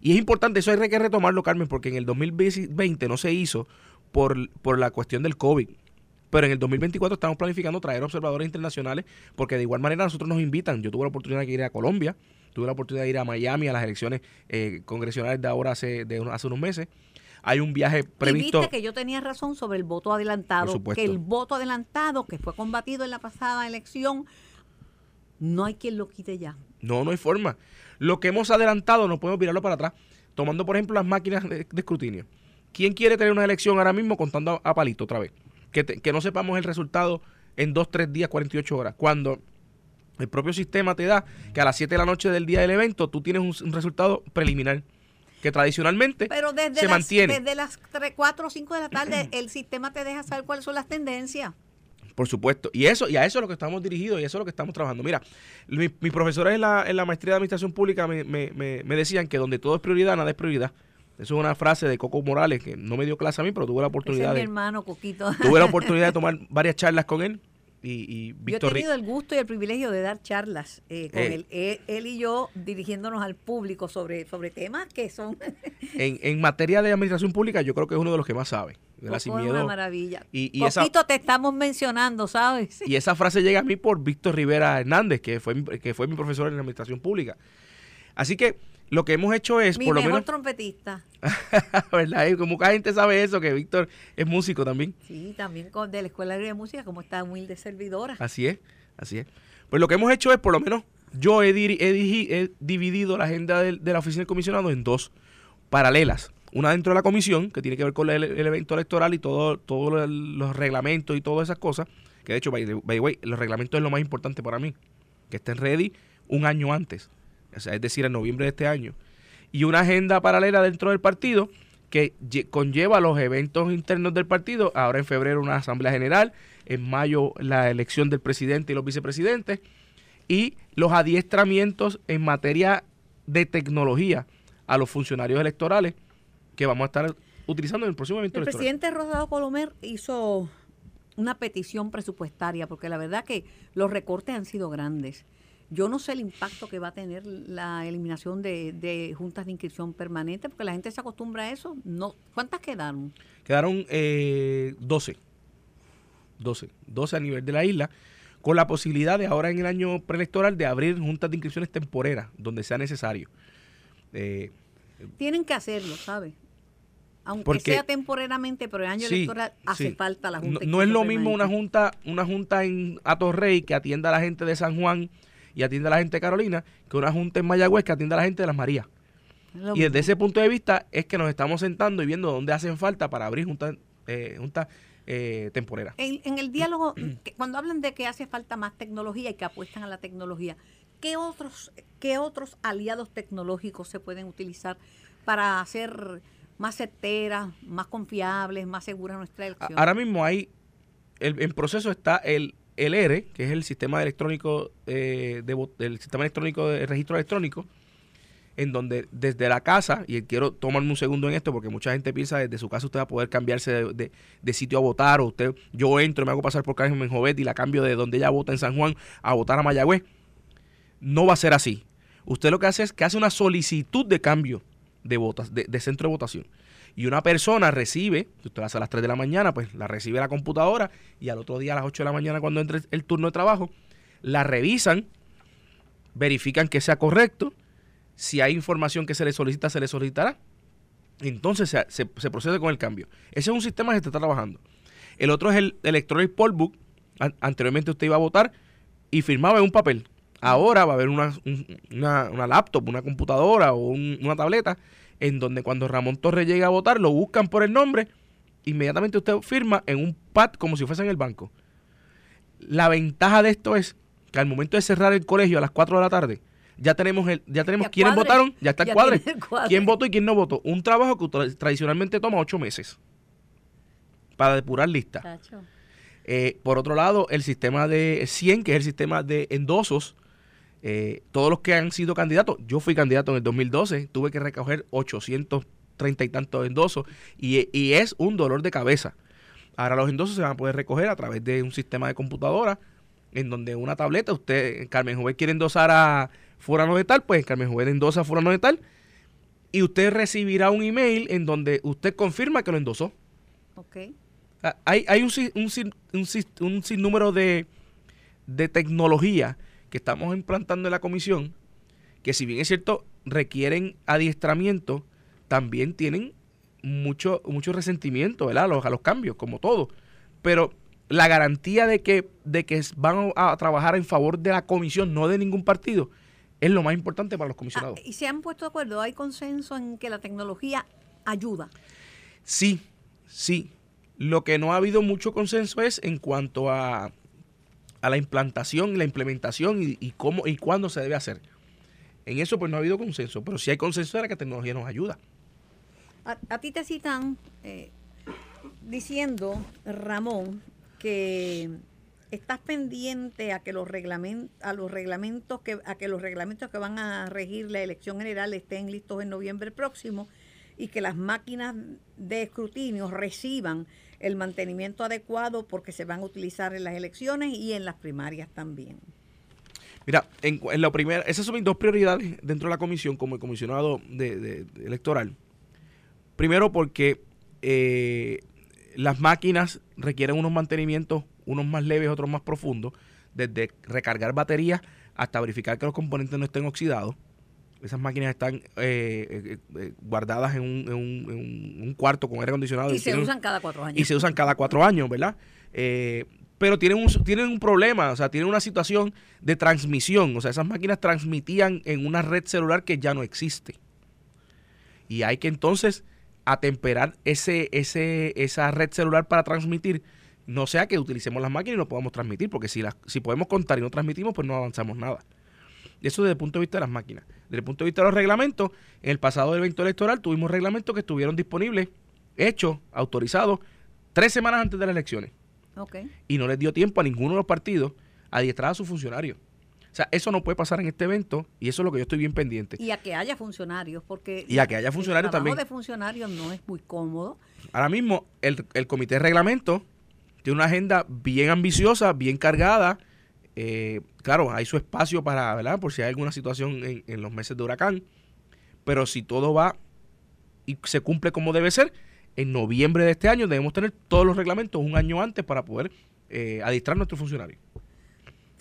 Y es importante, eso hay que retomarlo, Carmen, porque en el 2020 no se hizo por, por la cuestión del COVID. Pero en el 2024 estamos planificando traer observadores internacionales porque de igual manera nosotros nos invitan. Yo tuve la oportunidad de ir a Colombia, tuve la oportunidad de ir a Miami a las elecciones eh, congresionales de ahora hace, de hace unos meses. Hay un viaje previsto. Y viste que yo tenía razón sobre el voto adelantado, que el voto adelantado que fue combatido en la pasada elección, no hay quien lo quite ya. No, no hay forma. Lo que hemos adelantado no podemos mirarlo para atrás. Tomando, por ejemplo, las máquinas de, escrutinio. ¿Quién quiere tener una elección ahora mismo contando a palito otra vez? que, no sepamos el resultado en 2, 3 días, 48 horas. Cuando el propio sistema te da que a las 7 de la noche del día del evento tú tienes un, resultado preliminar que tradicionalmente Pero desde se las, mantiene. Desde las 3, 4 o 5 de la tarde el sistema te deja saber cuáles son las tendencias. Por supuesto. Y eso y a eso es lo que estamos dirigidos y eso es lo que estamos trabajando. Mira, mis profesores en la, en la maestría de Administración Pública me, me, me decían que donde todo es prioridad, nada es prioridad. Eso es una frase de Coco Morales que no me dio clase a mí, pero tuve la oportunidad es mi hermano, Coquito. Tuve la oportunidad de tomar varias charlas con él. Y, y Yo he tenido el gusto y el privilegio de dar charlas eh, con eh. él. él. y yo dirigiéndonos al público sobre, sobre temas que son... en, en materia de administración pública yo creo que es uno de los que más sabe. De la sin miedo. una maravilla. Y, y Coquito, te estamos mencionando, ¿sabes? Y esa frase llega a mí por Víctor Rivera Hernández, que fue, que fue mi profesor en administración pública. Así que lo que hemos hecho es, por lo menos... trompetista. ¿Verdad? Y como mucha gente sabe eso, que Víctor es músico también. Sí, también con, de la Escuela de Música, como está humilde servidora. Así es, así es. Pues lo que hemos hecho es, por lo menos, yo he, he, dividido la agenda de, la oficina del comisionado en dos paralelas. Una dentro de la comisión, que tiene que ver con el, evento electoral y todos todo los reglamentos y todas esas cosas. Que de hecho, by the way, los reglamentos es lo más importante para mí. Que estén ready un año antes es decir, en noviembre de este año, y una agenda paralela dentro del partido que conlleva los eventos internos del partido, ahora en febrero una asamblea general, en mayo la elección del presidente y los vicepresidentes, y los adiestramientos en materia de tecnología a los funcionarios electorales que vamos a estar utilizando en el próximo evento el presidente Rosado Colomer hizo una petición presupuestaria, porque la verdad que los recortes han sido grandes. Yo no sé el impacto que va a tener la eliminación de, juntas de inscripción permanente, porque la gente se acostumbra a eso. No, ¿Cuántas quedaron? Quedaron eh, 12. 12. 12 a nivel de la isla, con la posibilidad de ahora en el año preelectoral de abrir juntas de inscripciones temporeras, donde sea necesario. Eh, Tienen que hacerlo, ¿sabes? aunque sea temporeramente, pero en año electoral hace falta la junta. No, es lo mismo una junta, una junta en Atorrey que atienda a la gente de San Juan y atiende a la gente de Carolina que una junta en Mayagüez que atiende a la gente de las Marías. y desde ese punto de vista es que nos estamos sentando y viendo dónde hacen falta para abrir juntas eh, junta, eh, temporeras. En, el diálogo, cuando hablan de que hace falta más tecnología y que apuestan a la tecnología, ¿qué otros, qué otros aliados tecnológicos se pueden utilizar para hacer más certeras, más confiables, más seguras nuestra elección? Ahora mismo hay en proceso está el, el ERE, que es el sistema electrónico eh, de, sistema electrónico de registro electrónico, en donde desde la casa, y quiero tomarme un segundo en esto porque mucha gente piensa desde su casa usted va a poder cambiarse de, sitio a votar, o usted, yo entro, me hago pasar por Carmen Jovet y la cambio de donde ella vota en San Juan a votar a Mayagüez. No va a ser así. Usted lo que hace es que hace una solicitud de cambio de votas, de, centro de votación. Y una persona recibe, si usted la hace a las 3 de la mañana, pues la recibe la computadora y al otro día a las 8 de la mañana cuando entre el turno de trabajo, la revisan, verifican que sea correcto si hay información que se le solicita, se le solicitará. Entonces se, procede con el cambio. Ese es un sistema que se está trabajando. El otro es el Electronic Poll Book. Anteriormente usted iba a votar y firmaba en un papel. Ahora va a haber una, una, laptop, una computadora o una tableta en donde cuando Ramón Torres llegue a votar lo buscan por el nombre, inmediatamente usted firma en un pad como si fuese en el banco. La ventaja de esto es que al momento de cerrar el colegio a las 4 de la tarde, ya tenemos el, ya tenemos quiénes votaron, ya está el, cuadre, quién votó y quién no votó. Un trabajo que tradicionalmente toma ocho meses para depurar lista. Eh, por otro lado, el sistema de 100, que es el sistema de endosos, eh, todos los que han sido candidatos, yo fui candidato en el 2012, tuve que recoger 830 y tantos endosos y, y es un dolor de cabeza. Ahora los endosos se van a poder recoger a través de un sistema de computadora en donde una tableta, usted, Carmen Joven quiere endosar a fulano de tal, pues Carmen Joven endosa a fulano de tal y usted recibirá un email en donde usted confirma que lo endosó. Ok. Ah, hay, hay un, un, un, un sinnúmero de, de tecnología que estamos implantando en la comisión, que si bien es cierto, requieren adiestramiento, también tienen mucho, mucho resentimiento ¿verdad? A, los, a los cambios, como todo. Pero la garantía de que, de que van a trabajar en favor de la comisión, no de ningún partido, es lo más importante para los comisionados. Ah, ¿Y se han puesto de acuerdo? ¿Hay consenso en que la tecnología ayuda? Sí, sí. Lo que no ha habido mucho consenso es en cuanto a, a la implantación, la implementación y, cómo y cuándo se debe hacer. En eso pues no ha habido consenso, pero sí hay consenso de que la tecnología nos ayuda. A, ti te citan eh, diciendo, Ramón, que estás pendiente a que los reglamentos a los reglamentos que a que los reglamentos que van a regir la elección general estén listos en noviembre próximo y que las máquinas de escrutinio reciban el mantenimiento adecuado porque se van a utilizar en las elecciones y en las primarias también. Mira, en, en la primera, esas son mis dos prioridades dentro de la comisión como comisionado de, electoral. Primero porque eh, las máquinas requieren unos mantenimientos unos más leves, otros más profundos, desde recargar baterías hasta verificar que los componentes no estén oxidados. Esas máquinas están eh, eh, eh, guardadas en un, cuarto con aire acondicionado. Y, se usan cada cuatro años. Y se usan cada cuatro años, ¿verdad? pero tienen un, tienen un problema, o sea, tienen una situación de transmisión. O sea, esas máquinas transmitían en una red celular que ya no existe. Y hay que entonces atemperar ese, ese, esa red celular para transmitir no sea que utilicemos las máquinas y no podamos transmitir, porque si, las, si podemos contar y no transmitimos, pues no avanzamos nada. Eso desde el punto de vista de las máquinas. Desde el punto de vista de los reglamentos, en el pasado evento electoral tuvimos reglamentos que estuvieron disponibles, hechos, autorizados, tres semanas antes de las elecciones. Y no les dio tiempo a ninguno de los partidos a adiestrar a sus funcionarios. O sea, eso no puede pasar en este evento y eso es lo que yo estoy bien pendiente. Y a que haya funcionarios, porque y a que haya funcionarios el también. de funcionarios no es muy cómodo. Ahora mismo, el, el comité de reglamento tiene una agenda bien ambiciosa, bien cargada. Eh, claro, hay su espacio para, ¿verdad? Por si hay alguna situación en, los meses de huracán. Pero si todo va y se cumple como debe ser, en noviembre de este año debemos tener todos los reglamentos un año antes para poder eh, adiestrar a nuestros funcionarios.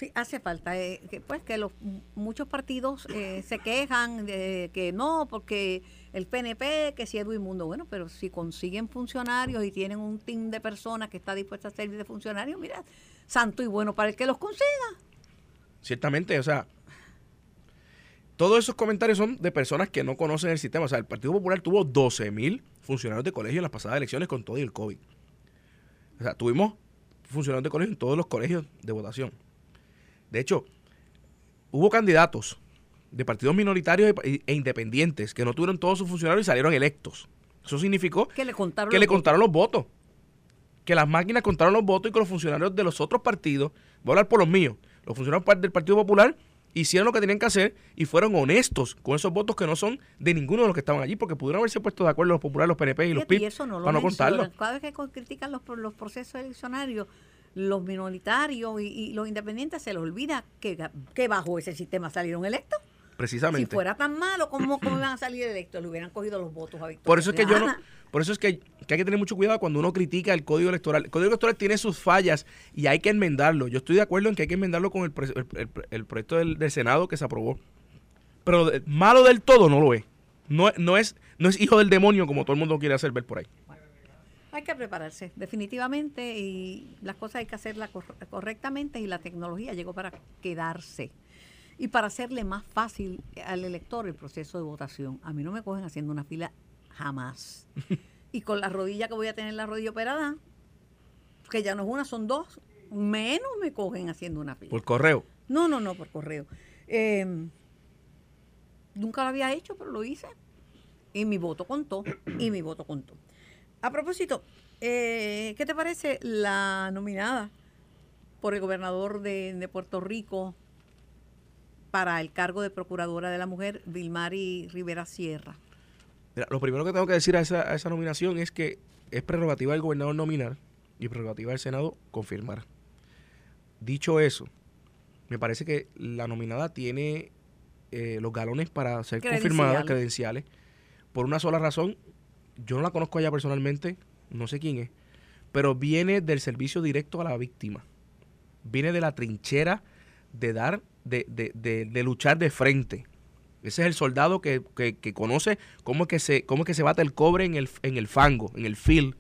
Sí, hace falta eh, que, pues que los muchos partidos eh, se quejan de que no porque el PNP que si es Mundo bueno pero si consiguen funcionarios y tienen un team de personas que está dispuesta a servir de funcionarios mira santo y bueno para el que los consiga. Ciertamente o sea todos esos comentarios son de personas que no conocen el sistema. O sea el Partido Popular tuvo 12 mil funcionarios de colegio en las pasadas elecciones con todo y el COVID. O sea tuvimos funcionarios de colegio en todos los colegios de votación. De hecho, hubo candidatos de partidos minoritarios e independientes que no tuvieron todos sus funcionarios y salieron electos. Eso significó que le contaron, que los, le votos. contaron los votos. que las máquinas contaron los votos y que los funcionarios de los otros partidos, voy a hablar por los míos, los funcionarios del Partido Popular hicieron lo que tenían que hacer y fueron honestos con esos votos que no son de ninguno de los que estaban allí, porque pudieron haberse puesto de acuerdo los populares, los PNP y los PIB eso no lo para no contarlo. Cada vez que critican los, los procesos eleccionarios, los minoritarios y, los independientes se les olvida que, que bajo ese sistema salieron electos. Precisamente. Si fuera tan malo, ¿cómo, cómo iban a salir electos? Le hubieran cogido los votos a Victoria. Por eso es que yo no, por eso es que, hay que tener mucho cuidado cuando uno critica el código electoral. El código electoral tiene sus fallas y hay que enmendarlo. Yo estoy de acuerdo en que hay que enmendarlo con el, el, proyecto del, Senado que se aprobó. Pero malo del todo no lo es. No, no, es. no es hijo del demonio como todo el mundo quiere hacer ver por ahí. hay que prepararse, definitivamente, y las cosas hay que hacerlas correctamente y la tecnología llegó para quedarse y para hacerle más fácil al elector el proceso de votación. A mí no me cogen haciendo una fila jamás. y con la rodilla que voy a tener la rodilla operada, que ya no es una, son dos, menos me cogen haciendo una fila. ¿Por correo? No, no, no, por correo. Em, nunca lo había hecho, pero lo hice. Y mi voto contó, y mi voto contó. A propósito, eh, ¿qué te parece la nominada por el gobernador de, de Puerto Rico para el cargo de Procuradora de la Mujer, Vilmari Rivera Sierra. lo primero que tengo que decir a esa, esa nominación es que es prerrogativa del gobernador nominar y prerrogativa del Senado confirmar. Dicho eso, me parece que la nominada tiene eh, los galones para ser confirmada, credenciales, por una sola razón. Yo no la conozco allá personalmente, no sé quién es, pero viene del servicio directo a la víctima. Viene de la trinchera de dar de, de, de, luchar de frente. Ese es el soldado que, conoce cómo es que se, cómo es que se bate el cobre en el, en el fango, en el field.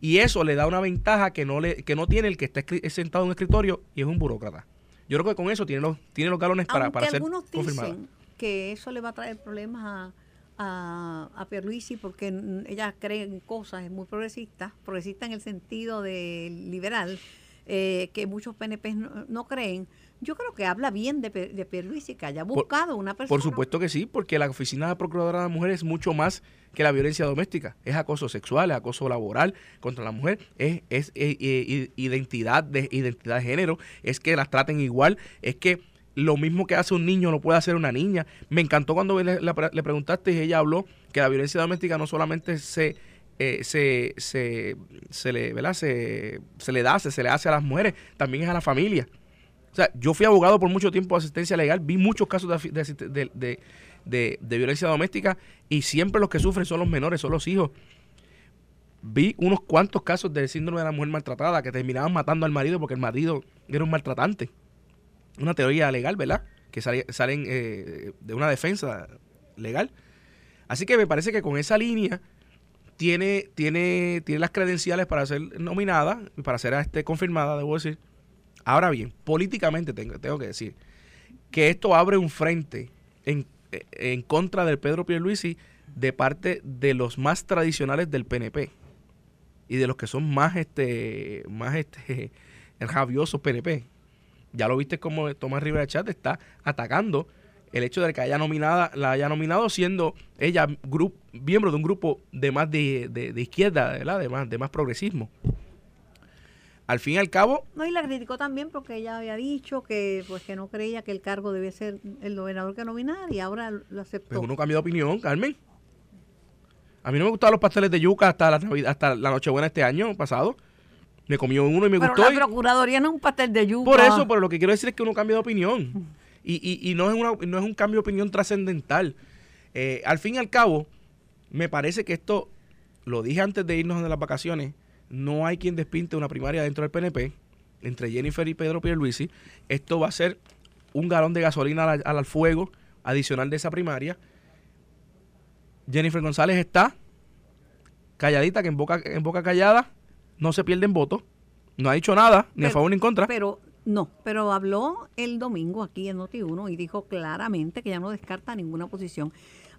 Y eso le da una ventaja que no, le, que no tiene el que está sentado en un escritorio y es un burócrata. Yo creo que con eso tiene los, tiene los galones para, para ser algunos dicen que eso le va a traer problemas a, a, a Pierluisi porque ella cree en cosas, es muy progresista, progresista en el sentido de liberal, eh, que muchos PNP no creen yo creo que habla bien de, de Pierluisi, que haya buscado una persona. Por supuesto que sí, porque la Oficina de Procuradora de la Mujer es mucho más que la violencia doméstica. Es acoso sexual, es acoso laboral contra la mujer, es, es, identidad, de, identidad de género, es que las traten igual, es que lo mismo que hace un niño no puede hacer una niña. Me encantó cuando le, le, preguntaste y ella habló que la violencia doméstica no solamente se... Eh, se, se, se, le, ¿verdad? Se, se le da, se, se le hace a las mujeres, también es a la familia. O sea, yo fui abogado por mucho tiempo de asistencia legal, vi muchos casos de, violencia doméstica y siempre los que sufren son los menores, son los hijos. Vi unos cuantos casos del síndrome de la mujer maltratada que terminaban matando al marido porque el marido era un maltratante. Una teoría legal, ¿verdad? Que salen eh, de una defensa legal. Así que me parece que con esa línea tiene, tiene, tiene las credenciales para ser nominada, y para ser este, confirmada, debo decir Ahora bien, políticamente tengo, tengo que decir que esto abre un frente en, en contra del Pedro Pierluisi de parte de los más tradicionales del PNP y de los que son más este más este rabiosos PNP. Ya lo viste como Tomás Rivera Chat está atacando el hecho de que haya nominada, la haya nominado siendo ella miembro de un grupo de más de, de, izquierda, De más, de más progresismo al fin y al cabo... No, y la criticó también porque ella había dicho que pues que no creía que el cargo debía ser el gobernador que nominar y ahora lo aceptó. Pues uno cambió de opinión, Carmen. A mí no me gustaban los pasteles de yuca hasta la hasta la Nochebuena este año pasado. Me comió uno y me pero gustó. la Procuraduría no es un pastel de yuca. Por eso, pero lo que quiero decir es que uno cambia de opinión. Y, y, y no, es una, no es un cambio de opinión trascendental. Eh, al fin y al cabo, me parece que esto, lo dije antes de irnos de las vacaciones, no hay quien despinte una primaria dentro del PNP entre Jennifer y Pedro Pierluisi. Esto va a ser un galón de gasolina al, fuego adicional de esa primaria. Jennifer González está calladita, que en boca, en boca callada no se pierden votos. No ha dicho nada, ni a favor ni en contra. Pero no, pero habló el domingo aquí en Noti1 y dijo claramente que ya no descarta ninguna posición.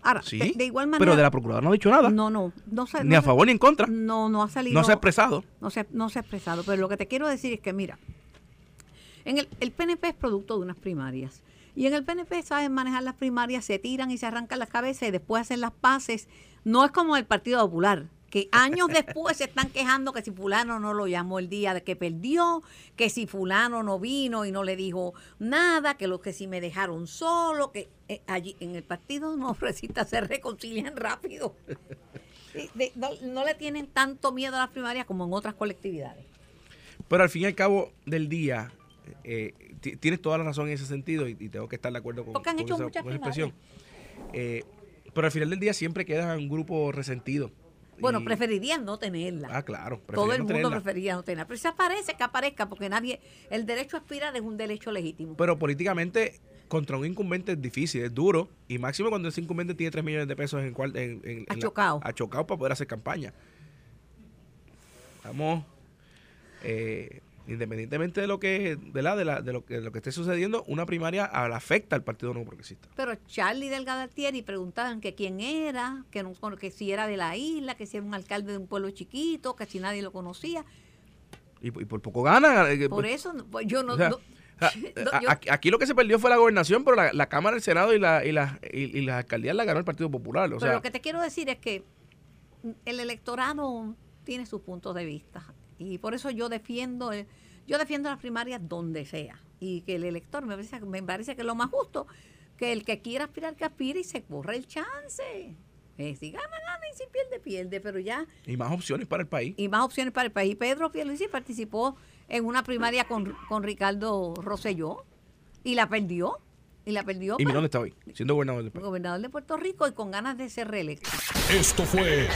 Ahora, de, igual manera. Pero de la procuradora no ha dicho nada. No, no. no ni a favor ni en contra. No, no ha salido. No se ha expresado. No se, no se ha expresado. Pero lo que te quiero decir es que, mira, en el, el PNP es producto de unas primarias. Y en el PNP saben manejar las primarias, se tiran y se arrancan las cabezas y después hacen las paces. No es como el Partido Popular, que años después se están quejando que si fulano no lo llamó el día de que perdió, que si fulano no vino y no le dijo nada, que los que si me dejaron solo, que eh, allí en el partido no recita se reconcilian rápido. no, no le tienen tanto miedo a las primarias como en otras colectividades. Pero al fin y al cabo del día, eh, tienes toda la razón en ese sentido y, tengo que estar de acuerdo con, han hecho esa, expresión. Eh, pero al final del día siempre queda un grupo resentido. Bueno, preferirían no tenerla. Ah, claro. Todo el mundo preferiría no tenerla. Pero si aparece, que aparezca, porque nadie. El derecho a aspirar es un derecho legítimo. Pero políticamente, contra un incumbente es difícil, es duro. Y máximo cuando ese incumbente tiene 3 millones de pesos en cual. En, en, ha chocado. ha chocado para poder hacer campaña. Vamos. Eh, independientemente de lo que de la, de, la, de lo que lo que esté sucediendo una primaria afecta al Partido Nuevo Progresista. Pero Charlie Delgadatieri preguntaban que quién era que no que si era de la isla que si era un alcalde de un pueblo chiquito que si nadie lo conocía. Y, por poco gana eh, por eso pues, yo no, aquí lo que se perdió fue la gobernación pero la, cámara el senado y la y la y, la alcaldía la ganó el Partido Popular pero lo que te quiero decir es que el electorado tiene sus puntos de vista y por eso yo defiendo, yo defiendo las primarias donde sea. Y que el elector me parece, me parece que es lo más justo, que el que quiera aspirar, que aspire y se corre el chance. Eh, si gana, gana y si pierde, pierde, pero ya... Y más opciones para el país. Y más opciones para el país. Pedro Pierluisi participó en una primaria con, con Ricardo Rosselló y la perdió. Y la perdió. ¿Y mira dónde está hoy? Siendo gobernador de Puerto Rico. Gobernador de Puerto Rico y con ganas de ser reelecto. Esto fue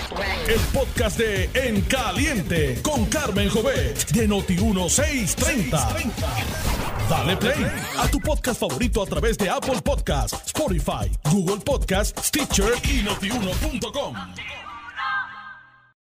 el podcast de En Caliente con Carmen Jovet de Noti1630. Dale play a tu podcast favorito a través de Apple Podcasts, Spotify, Google Podcasts, Stitcher y notiuno.com.